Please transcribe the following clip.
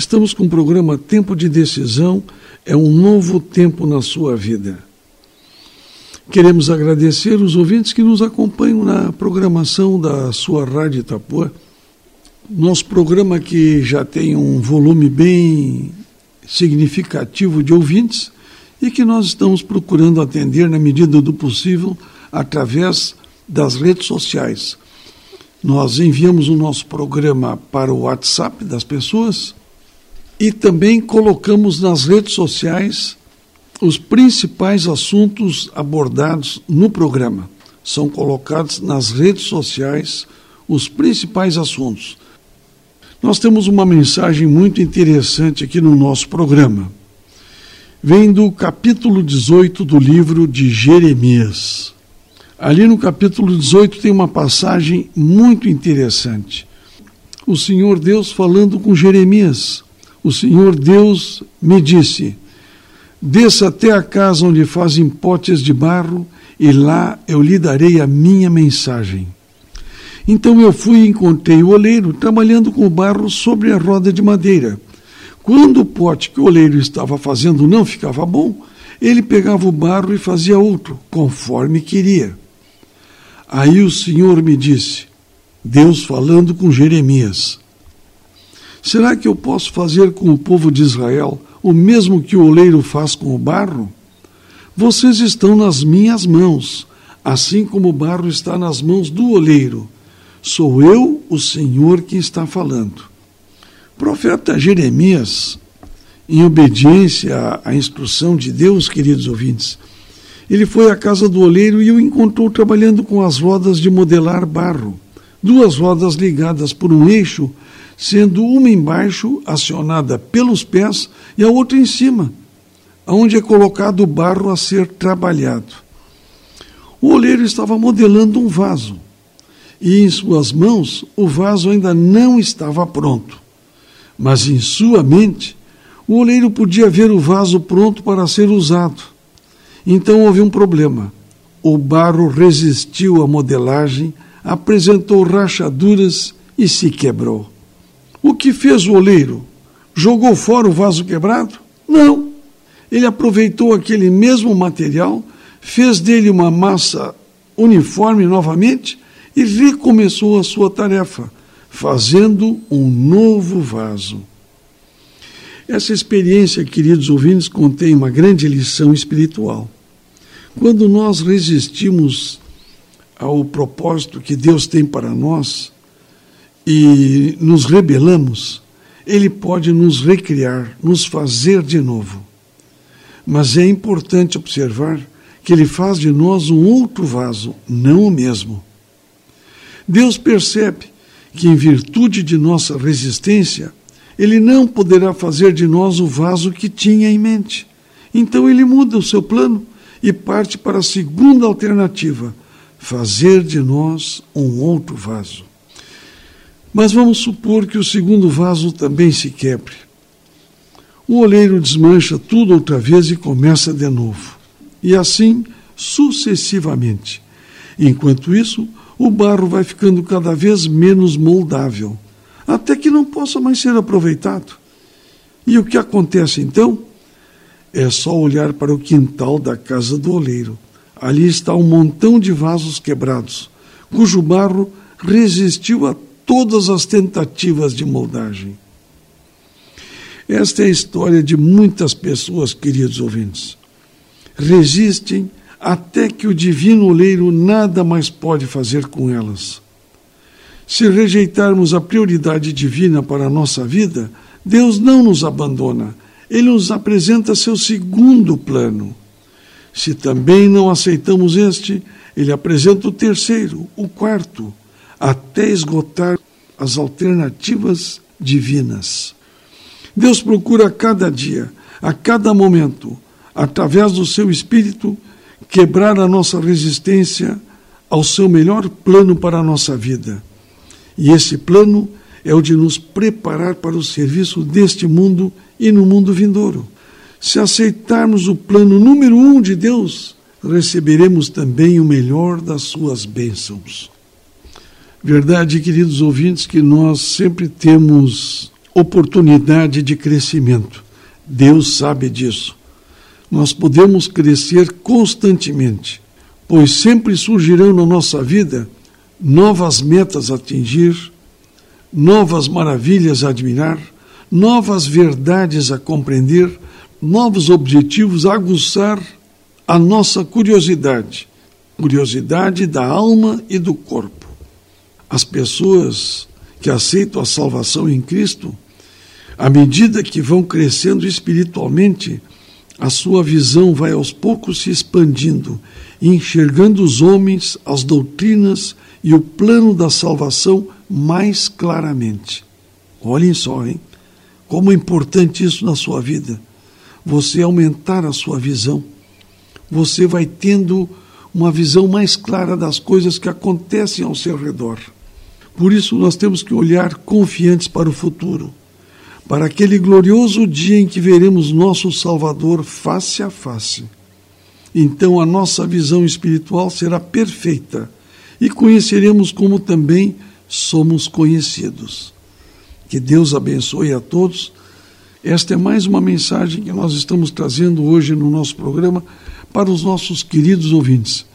Estamos com o programa Tempo de Decisão, é um novo tempo na sua vida. Queremos agradecer os ouvintes que nos acompanham na programação da sua Rádio Itapuã. Nosso programa que já tem um volume bem significativo de ouvintes e que nós estamos procurando atender na medida do possível através das redes sociais. Nós enviamos o nosso programa para o WhatsApp das pessoas e também colocamos nas redes sociais os principais assuntos abordados no programa. São colocados nas redes sociais os principais assuntos. Nós temos uma mensagem muito interessante aqui no nosso programa. Vem do capítulo 18 do livro de Jeremias. Ali no capítulo 18 tem uma passagem muito interessante. O Senhor Deus falando com Jeremias o Senhor Deus me disse: Desça até a casa onde fazem potes de barro, e lá eu lhe darei a minha mensagem. Então eu fui e encontrei o oleiro trabalhando com o barro sobre a roda de madeira. Quando o pote que o oleiro estava fazendo não ficava bom, ele pegava o barro e fazia outro, conforme queria. Aí o Senhor me disse, Deus falando com Jeremias: Será que eu posso fazer com o povo de Israel o mesmo que o oleiro faz com o barro? Vocês estão nas minhas mãos, assim como o barro está nas mãos do oleiro. Sou eu, o Senhor, que está falando. Profeta Jeremias, em obediência à instrução de Deus, queridos ouvintes, ele foi à casa do oleiro e o encontrou trabalhando com as rodas de modelar barro. Duas rodas ligadas por um eixo sendo uma embaixo, acionada pelos pés, e a outra em cima, onde é colocado o barro a ser trabalhado. O oleiro estava modelando um vaso, e em suas mãos o vaso ainda não estava pronto. Mas em sua mente, o oleiro podia ver o vaso pronto para ser usado. Então houve um problema. O barro resistiu à modelagem, apresentou rachaduras e se quebrou. O que fez o oleiro? Jogou fora o vaso quebrado? Não. Ele aproveitou aquele mesmo material, fez dele uma massa uniforme novamente e recomeçou a sua tarefa, fazendo um novo vaso. Essa experiência, queridos ouvintes, contém uma grande lição espiritual. Quando nós resistimos ao propósito que Deus tem para nós, e nos rebelamos, ele pode nos recriar, nos fazer de novo. Mas é importante observar que ele faz de nós um outro vaso, não o mesmo. Deus percebe que, em virtude de nossa resistência, ele não poderá fazer de nós o vaso que tinha em mente. Então ele muda o seu plano e parte para a segunda alternativa: fazer de nós um outro vaso. Mas vamos supor que o segundo vaso também se quebre. O oleiro desmancha tudo outra vez e começa de novo. E assim sucessivamente. Enquanto isso, o barro vai ficando cada vez menos moldável, até que não possa mais ser aproveitado. E o que acontece então? É só olhar para o quintal da casa do oleiro. Ali está um montão de vasos quebrados, cujo barro resistiu a todas as tentativas de moldagem. Esta é a história de muitas pessoas, queridos ouvintes. Resistem até que o divino oleiro nada mais pode fazer com elas. Se rejeitarmos a prioridade divina para a nossa vida, Deus não nos abandona, ele nos apresenta seu segundo plano. Se também não aceitamos este, ele apresenta o terceiro, o quarto, até esgotar as alternativas divinas. Deus procura a cada dia, a cada momento, através do seu espírito, quebrar a nossa resistência ao seu melhor plano para a nossa vida. E esse plano é o de nos preparar para o serviço deste mundo e no mundo vindouro. Se aceitarmos o plano número um de Deus, receberemos também o melhor das suas bênçãos. Verdade, queridos ouvintes, que nós sempre temos oportunidade de crescimento. Deus sabe disso. Nós podemos crescer constantemente, pois sempre surgirão na nossa vida novas metas a atingir, novas maravilhas a admirar, novas verdades a compreender, novos objetivos a aguçar a nossa curiosidade, curiosidade da alma e do corpo. As pessoas que aceitam a salvação em Cristo, à medida que vão crescendo espiritualmente, a sua visão vai aos poucos se expandindo, enxergando os homens, as doutrinas e o plano da salvação mais claramente. Olhem só, hein? Como é importante isso na sua vida. Você aumentar a sua visão. Você vai tendo uma visão mais clara das coisas que acontecem ao seu redor. Por isso, nós temos que olhar confiantes para o futuro, para aquele glorioso dia em que veremos nosso Salvador face a face. Então, a nossa visão espiritual será perfeita e conheceremos como também somos conhecidos. Que Deus abençoe a todos. Esta é mais uma mensagem que nós estamos trazendo hoje no nosso programa para os nossos queridos ouvintes.